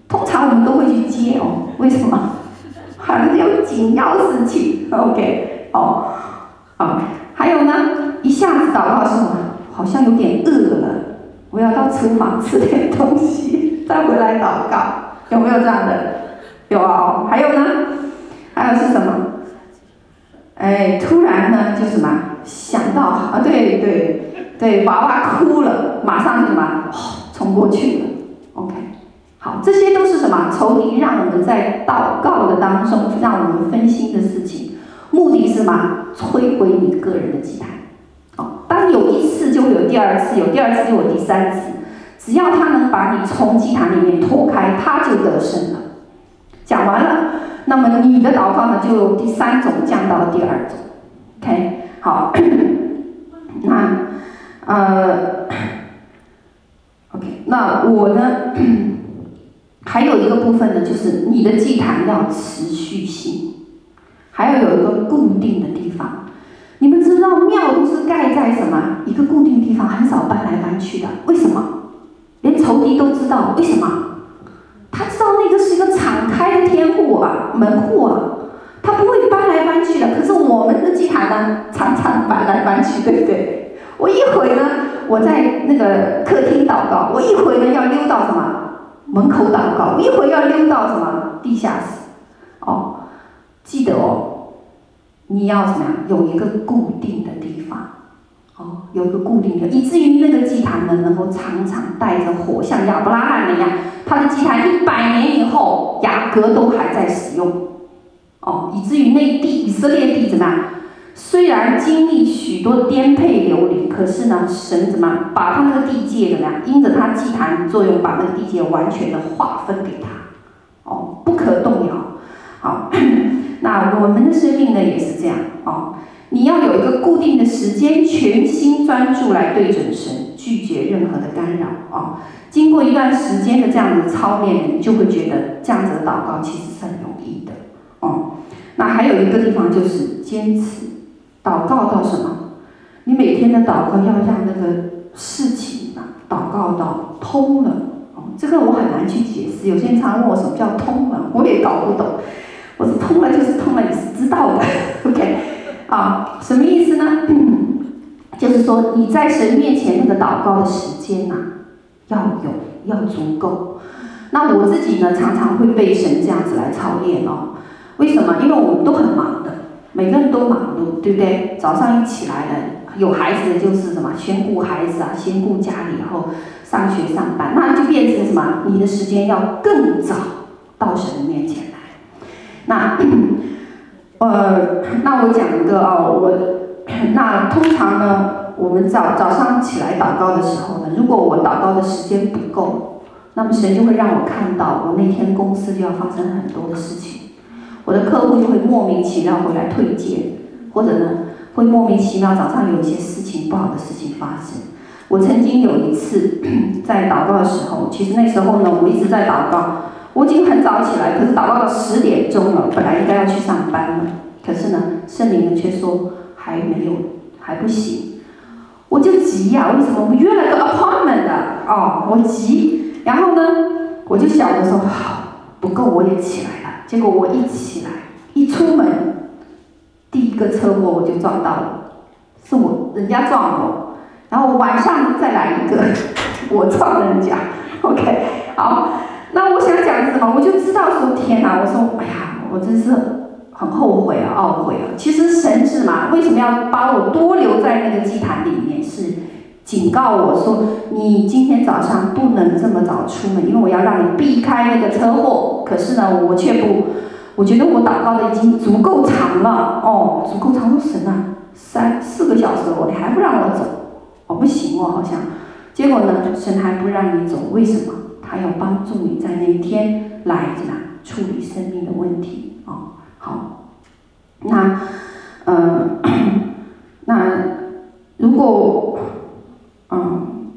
通常我们都会去接哦，为什么？好像有紧要事情。OK，哦，好，还有呢，一下子祷告的时候，好像有点饿了，我要到厨房吃点东西，再回来祷告，有没有这样的？有啊，还有呢？还有是什么？哎，突然呢，就什么想到啊，对对对，娃娃哭了，马上就什么，哦，冲过去了。OK，好，这些都是什么？仇敌让我们在祷告的当中，让我们分心的事情，目的是什么？摧毁你个人的祭坛。哦，当有一次就会有第二次，有第二次就有第三次，只要他能把你从祭坛里面拖开，他就得胜了。讲完了。那么你的祷告呢，就第三种降到了第二种，OK，好，那呃，OK，那我呢，还有一个部分呢，就是你的祭坛要持续性，还要有一个固定的地方。你们知道庙都是盖在什么一个固定地方，很少搬来搬去的，为什么？连仇敌都知道，为什么？他知道那个是一个敞开的天户啊，门户啊，他不会搬来搬去的。可是我们的祭坛呢，常常搬来搬去，对不对？我一会呢，我在那个客厅祷告；我一会呢，要溜到什么门口祷告；我一会要溜到什么地下室。哦，记得哦，你要怎么样？有一个固定的地方。有一个固定的，以至于那个祭坛呢，能够常常带着火，像亚伯拉罕那样，他的祭坛一百年以后，雅各都还在使用。哦，以至于那地以色列地怎么样？虽然经历许多颠沛流离，可是呢，神怎么样？把他那个地界怎么样？因着他祭坛作用，把那个地界完全的划分给他。哦，不可动摇。好，那我们的生命呢，也是这样。哦。你要有一个固定的时间，全心专注来对准神，拒绝任何的干扰啊、哦！经过一段时间的这样的操练，你就会觉得这样子的祷告其实是很容易的哦。那还有一个地方就是坚持祷告到什么？你每天的祷告要让那个事情啊，祷告到通了哦。这个我很难去解释，有些人常问我什么叫通了，我也搞不懂。我说通了就是通了，你是知道的，OK。啊，什么意思呢？就是说你在神面前那个祷告的时间呐、要有，要足够。那我自己呢，常常会被神这样子来操练哦。为什么？因为我们都很忙的，每个人都忙碌，对不对？早上一起来了，有孩子的就是什么，先顾孩子啊，先顾家里，然后上学上班，那就变成什么？你的时间要更早到神的面前来。那。呃，那我讲一个哦，我那通常呢，我们早早上起来祷告的时候呢，如果我祷告的时间不够，那么神就会让我看到，我那天公司就要发生很多的事情，我的客户就会莫名其妙回来退件，或者呢，会莫名其妙早上有一些事情不好的事情发生。我曾经有一次 在祷告的时候，其实那时候呢，我一直在祷告。我已经很早起来，可是祷告到十点钟了，本来应该要去上班了，可是呢，圣灵呢却说还没有，还不行，我就急呀、为什么？我约了个 appointment 的，哦，我急，然后呢，我就想着说好，不够我也起来了，结果我一起来，一出门，第一个车祸我就撞到了，是我人家撞我，然后晚上再来一个，我撞了人家，OK，好，那我想讲什么？我就知道说天哪，我说哎呀，我真是很后悔啊，懊悔啊。其实神是嘛，为什么要把我多留在那个祭坛里面？是警告我说，你今天早上不能这么早出门，因为我要让你避开那个车祸。可是呢，我却不。我觉得我祷告的已经足够长了哦，足够长。神啊，三四个小时了，你还不让我走，我、哦、不行哦，好像。结果呢，神还不让你走，为什么？还要帮助你在那一天来怎么处理生命的问题哦。好，那呃，那如果嗯，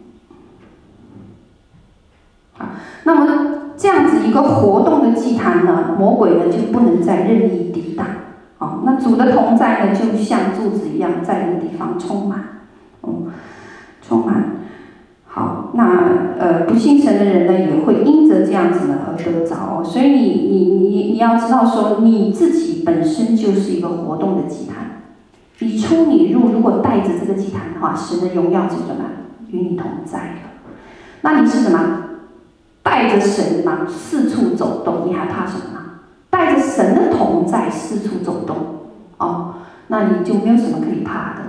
好，那么。这样子一个活动的祭坛呢，魔鬼呢就不能再任意抵挡。哦，那主的同在呢，就像柱子一样，在那个地方充满，嗯，充满。好，那呃，不信神的人呢，也会因着这样子呢而得着哦。所以你你你你要知道说，你自己本身就是一个活动的祭坛。你出你入，如果带着这个祭坛的话，神的荣耀就什么与你同在了。那你是什么？带着神嘛，四处走动，你还怕什么呢？带着神的同在，四处走动，哦，那你就没有什么可以怕的，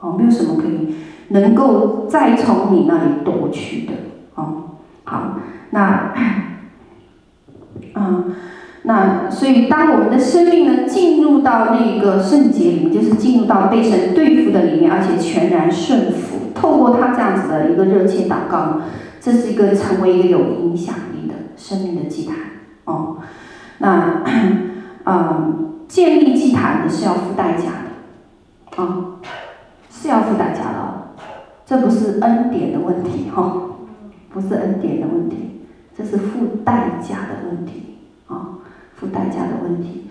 哦，没有什么可以能够再从你那里夺去的，哦，好，那，嗯，那所以当我们的生命呢进入到那个圣洁里面，就是进入到被神对付的里面，而且全然顺服，透过他这样子的一个热切祷告。这是一个成为一个有影响力的生命的祭坛哦。那嗯，建立祭坛的是要付代价的，啊、哦，是要付代价的、这不是恩典的问题哈、哦，不是恩典的问题，这是付代价的问题啊、哦，付代价的问题，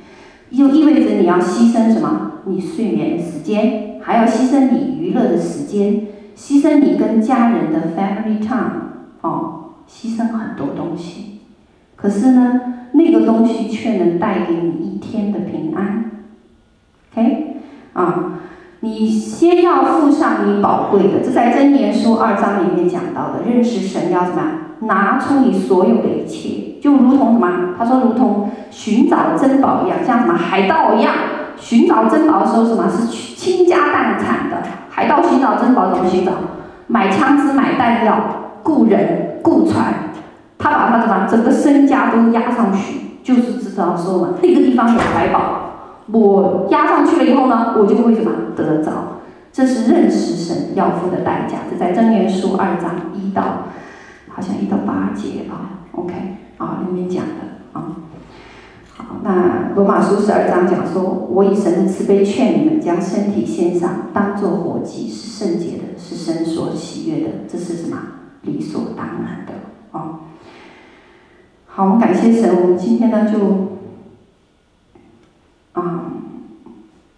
就意味着你要牺牲什么？你睡眠的时间，还要牺牲你娱乐的时间，牺牲你跟家人的 family time。哦，牺牲很多东西，可是呢，那个东西却能带给你一天的平安。OK，啊，你先要付上你宝贵的，这在箴言书二章里面讲到的，认识神要什么？拿出你所有的一切，就如同什么？他说，如同寻找珍宝一样，像什么海盗一样，寻找珍宝的时候，什么是倾家荡产的？海盗寻找珍宝怎么寻找？买枪支，买弹药。雇人雇船，他把他什么整个身家都压上去，就是知道说嘛，那个地方有财宝，我押上去了以后呢，我就会什么得着，这是认识神要付的代价。这在箴言书二章一到，好像一到八节啊，OK 啊里面讲的啊。好，那罗马书十二章讲说，我以神的慈悲劝你们，将身体献上，当做活祭，是圣洁的，是神所喜悦的。这是什么？理所当然的哦。好，我们感谢神。我们今天呢，就，啊、嗯，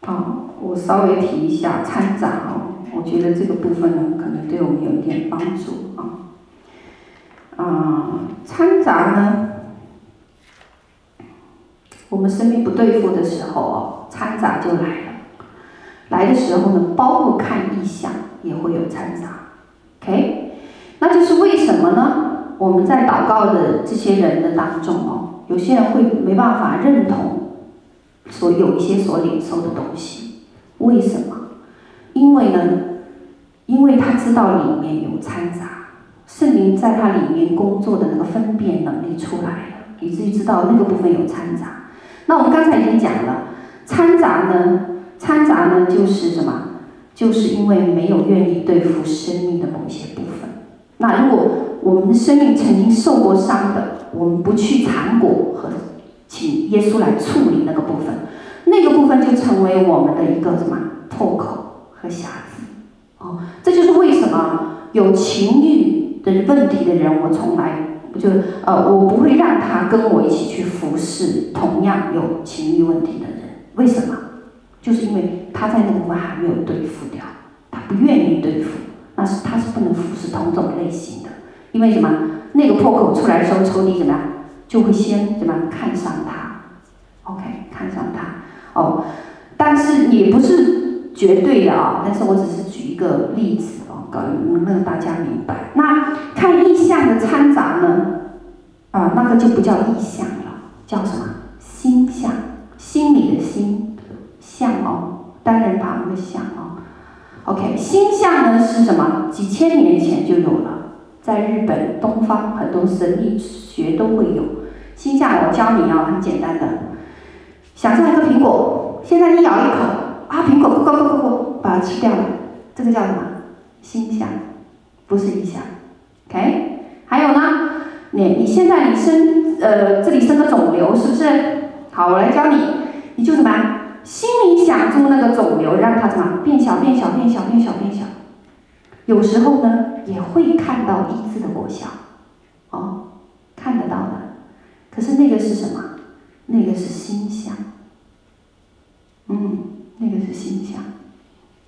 啊，我稍微提一下掺杂哦。我觉得这个部分呢，可能对我们有一点帮助啊。啊，掺杂呢，我们生命不对付的时候哦，掺杂就来了。来的时候呢，包括看异象也会有掺杂，OK。那就是为什么呢？我们在祷告的这些人的当中哦，有些人会没办法认同所有一些所领受的东西，为什么？因为呢，因为他知道里面有掺杂，圣灵在他里面工作的那个分辨能力出来了，以至于知道那个部分有掺杂。那我们刚才已经讲了，掺杂呢，掺杂呢就是什么？就是因为没有愿意对付生命的某些部分。那如果我们的生命曾经受过伤的，我们不去缠裹和请耶稣来处理那个部分，那个部分就成为我们的一个什么破口和瑕疵。哦，这就是为什么有情欲的问题的人，我从来就呃，我不会让他跟我一起去服侍同样有情欲问题的人。为什么？就是因为他在那个部分还没有对付掉，他不愿意对付。那是他是不能服侍同种类型的，因为什么？那个破口出来的时候，仇敌怎么样？就会先怎么样看上他？OK，看上他。哦，但是也不是绝对的啊，但是我只是举一个例子哦，能让大家明白。那看意象的掺杂呢，啊，那个就不叫意象了，叫什么？心象，心里的心，象哦，单人旁的象哦。OK，心象呢是什么？几千年前就有了，在日本东方很多神秘学都会有心象。我教你啊，很简单的，想象一个苹果，现在你咬一口啊，苹果咕咕咕咕咕，把它吃掉了，这个叫什么？心想，不是异象。OK，还有呢，你你现在你生呃这里生个肿瘤是不是？好，我来教你，你就什么？心里想住那个肿瘤，让它什么变小变小变小变小变小。有时候呢，也会看到医治的果效，哦，看得到的。可是那个是什么？那个是心想。嗯，那个是心想。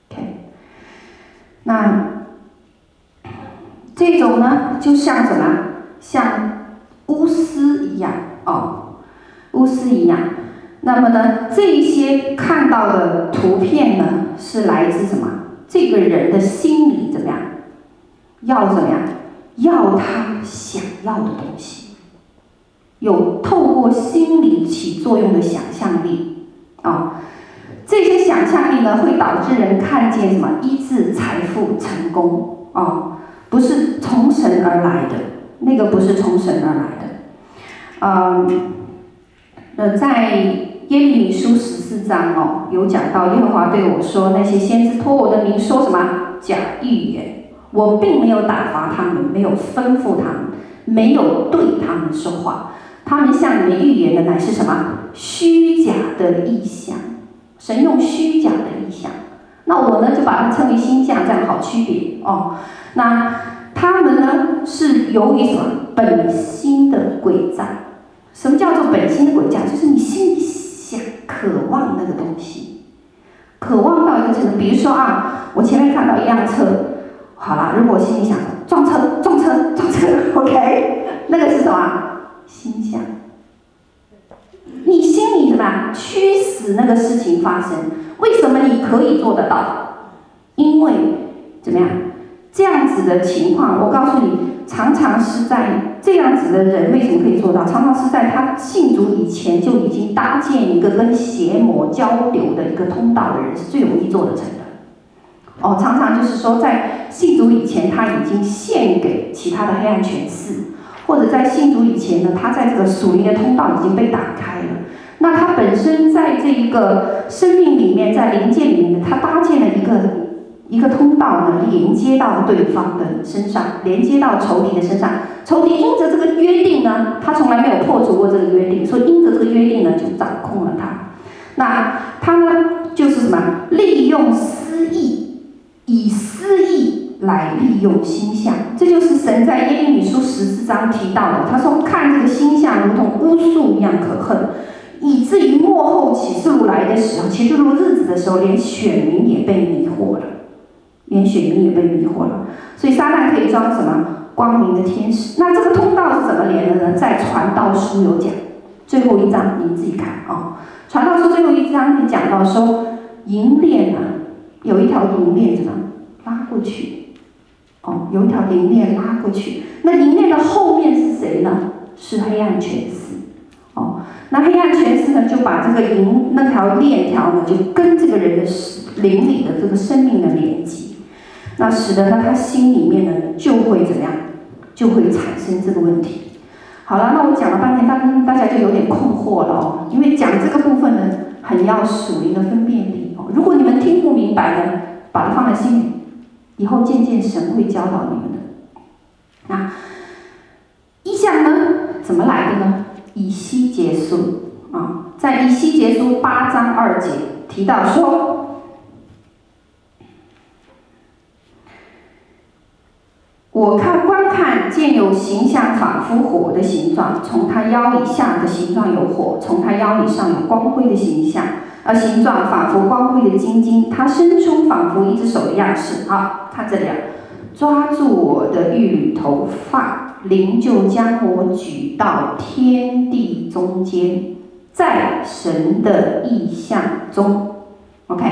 OK，那。这种呢，就像什么？像巫师一样哦，巫师一样。那么呢，这些看到的图片呢，是来自什么？这个人的心里怎么样？要怎么样？要他想要的东西。有透过心理起作用的想象力啊、这些想象力呢，会导致人看见什么？医治、财富、成功啊。不是从神而来的，那个不是从神而来的。嗯，呃，在耶利米书十四章哦，有讲到耶和华对我说：“那些先知托我的名说什么假预言，我并没有打发他们，没有吩咐他们，没有对他们说话。他们向你们预言的乃是什么虚假的异象？神用虚假的异象，那我呢就把它称为心象，这样好区别哦。”那他们呢，是由于什么本心的诡诈？什么叫做本心的诡诈？就是你心里想渴望那个东西，渴望到一个程度。比如说啊，我前面看到一辆车，好了，如果我心里想撞车、撞车、撞车，OK，那个是什么？心想。你心里什么驱使那个事情发生？为什么你可以做得到？因为怎么样？这样子的情况，我告诉你，常常是在这样子的人为什么可以做到？常常是在他信主以前就已经搭建一个跟邪魔交流的一个通道的人，是最容易做得成的。哦，常常就是说，在信主以前，他已经献给其他的黑暗权势，或者在信主以前呢，他在这个属灵的通道已经被打开了。那他本身在这一个生命里面，在灵界里面，他搭建了一个。一个通道呢，连接到对方的身上，连接到仇敌的身上。仇敌因着这个约定呢，他从来没有破除过这个约定，所以因着这个约定呢，就掌控了他。那他呢，就是什么？利用私意，以私意来利用心象。这就是神在耶利米书十四章提到的。他说：“看这个心象，如同巫术一样可恨，以至于末后启示录来的时候，启示录日子的时候，连选民也被迷惑了。”连选民也被迷惑了，所以撒旦可以装什么光明的天使？那这个通道是怎么连的呢？在传道书有讲，最后一章你自己看啊、传道书最后一章你讲到说，银链啊，有一条银链怎么拉过去？哦，有一条银链拉过去。那银链的后面是谁呢？是黑暗权势。哦，那黑暗权势呢，就把这个银那条链条呢，就跟这个人的灵里的这个生命的连接。那使得呢，他心里面呢就会怎么样，就会产生这个问题。好了，那我讲了半天，大大家就有点困惑了哦。因为讲这个部分呢，很要属灵的分辨力哦。如果你们听不明白呢，把它放在心里，以后渐渐神会教导你们的。那意象呢，怎么来的呢？以西结书啊，在以西结书八章二节提到说。我看观看，见有形象，仿佛火的形状，从他腰以下的形状有火，从他腰以上有光辉的形象，而形状仿佛光辉的晶晶。它伸出仿佛一只手的样式。好，看这里啊，抓住我的玉缕头发，灵就将我举到天地中间，在神的意象中，OK，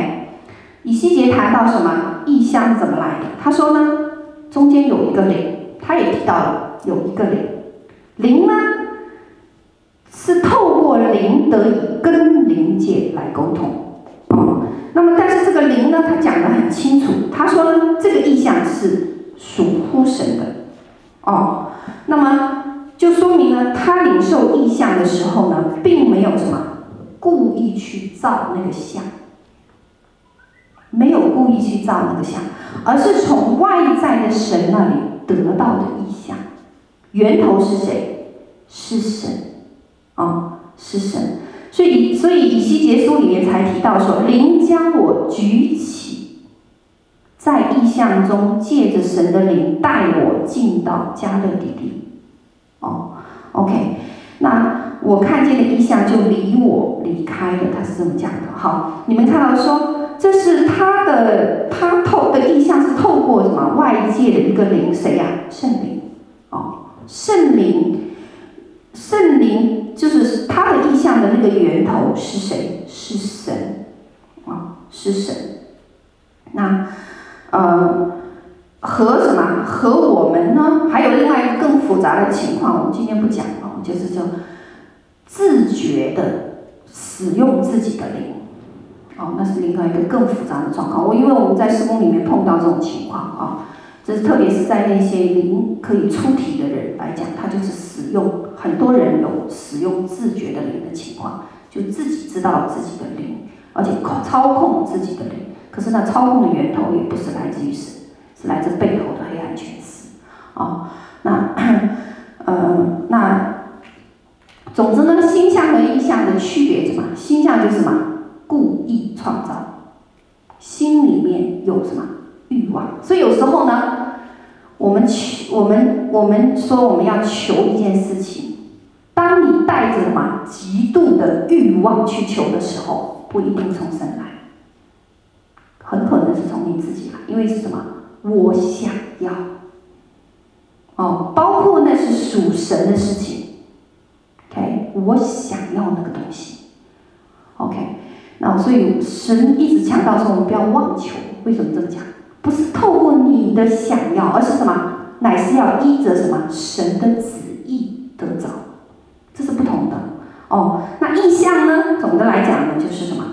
以西结谈到什么？意象怎么来的？他说呢，中间有一个灵，他也提到了有一个灵，灵呢是透过灵得以跟灵界来沟通。哦，那么但是这个灵呢，他讲的很清楚，他说呢，这个意象是属乎神的。哦，那么就说明呢，他领受意象的时候呢，并没有什么故意去造那个像。没有故意去造那个像，而是从外在的神那里得到的意象。源头是谁？是神，哦，是神。所以，所以以西结书里面才提到说，灵将我举起，在异象中借着神的灵带我进到迦勒底地。哦，OK，那我看见的异象就离我离开了，他是这么讲的。好，你们看到说。这是他的，他透的意象是透过什么外界的一个灵，谁呀？圣灵，哦，圣灵，圣灵就是他的意象的那个源头是谁？是神，啊、是神。那，呃，和什么？和我们呢？还有另外一个更复杂的情况，我们今天不讲哦，就是叫自觉的使用自己的灵。哦，那是另外一个更复杂的状况。我因为我们在施工里面碰到这种情况啊，这是特别是在那些灵可以出体的人来讲，他就是使用很多人有使用自觉的灵的情况，就自己知道自己的灵，而且操控自己的灵。可是呢，操控的源头也不是来自于神，是来自背后的黑暗权势。啊，那 呃，那总之呢，心象和意象的区别是什么？心象就是什么？故意创造，心里面有什么欲望？所以有时候呢，我们求我们我们说我们要求一件事情，当你带着什么极度的欲望去求的时候，不一定从神来，很可能是从你自己来，因为是什么？我想要，哦，包括那是属神的事情，OK，我想要那个东西，OK。那所以神一直强调说，我们不要妄求。为什么这么讲？不是透过你的想要，而是什么？乃是要依着什么？神的旨意得着，这是不同的哦。那意象呢？总的来讲呢，就是什么？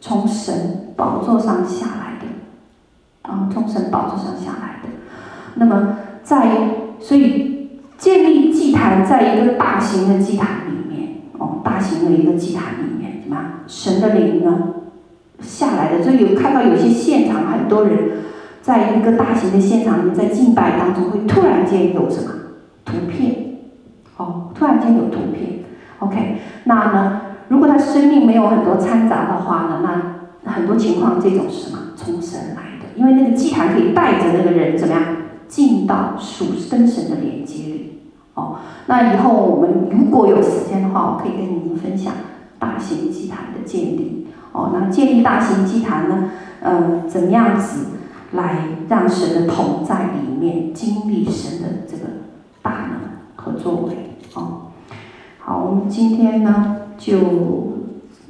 从神宝座上下来的，啊、从神宝座上下来的。那么在所以建立祭坛，在一个大型的祭坛里面，哦，大型的一个祭坛里面。什么神的灵呢，下来的，所以有看到有些现场，很多人在一个大型的现场里面，在敬拜当中，会突然间有什么图片，哦，突然间有图片，OK，那呢，如果他生命没有很多掺杂的话呢，那很多情况这种是什么？从神来的，因为那个祭坛可以带着那个人怎么样进到属跟神的连接里，哦，那以后我们如果有时间的话，我可以跟你们分享。大型祭坛的建立，哦，那建立大型祭坛呢？呃，怎么样子来让神的同在里面经历神的这个大能和作为？哦，好，我们今天呢就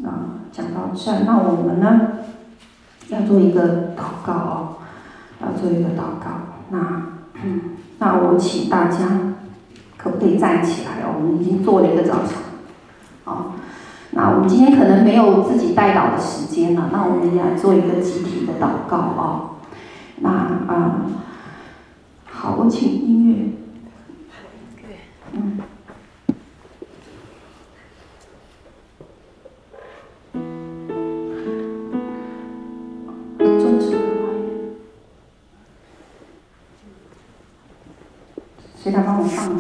啊讲到这，那我们呢要做一个祷告哦，要做一个祷告。那，那我请大家可不可以站起来哦？我们已经做了一个早上，哦。那我们今天可能没有自己带祷的时间了，那我们来做一个集体的祷告哦。那啊、豪情，音乐。嗯。谁来帮我放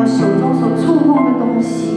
我手中所触碰的东西。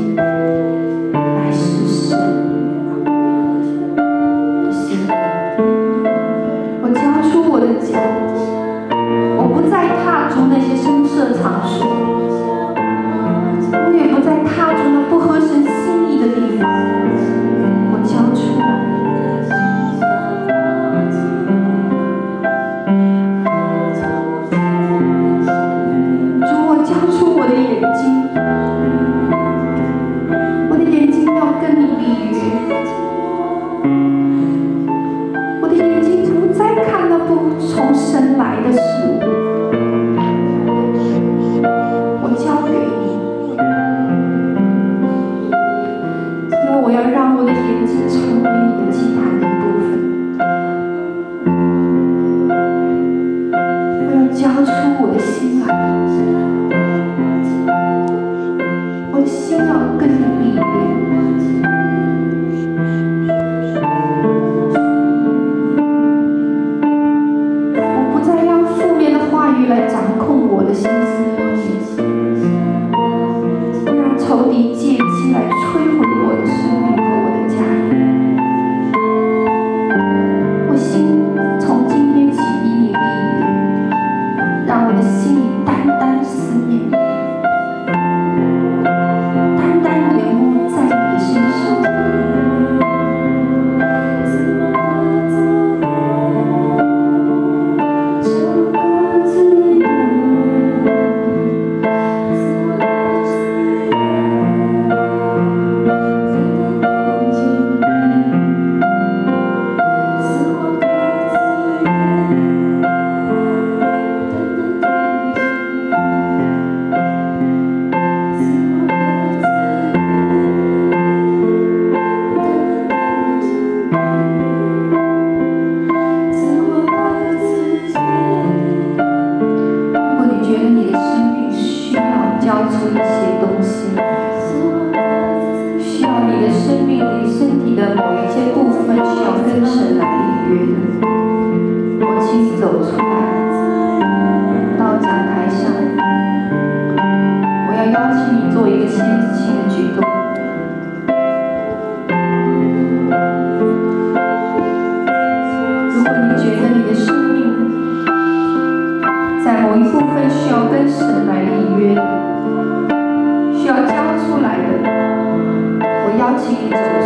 觉得你的生命在某一部分需要跟神来立约，需要交出来的，我邀请你走。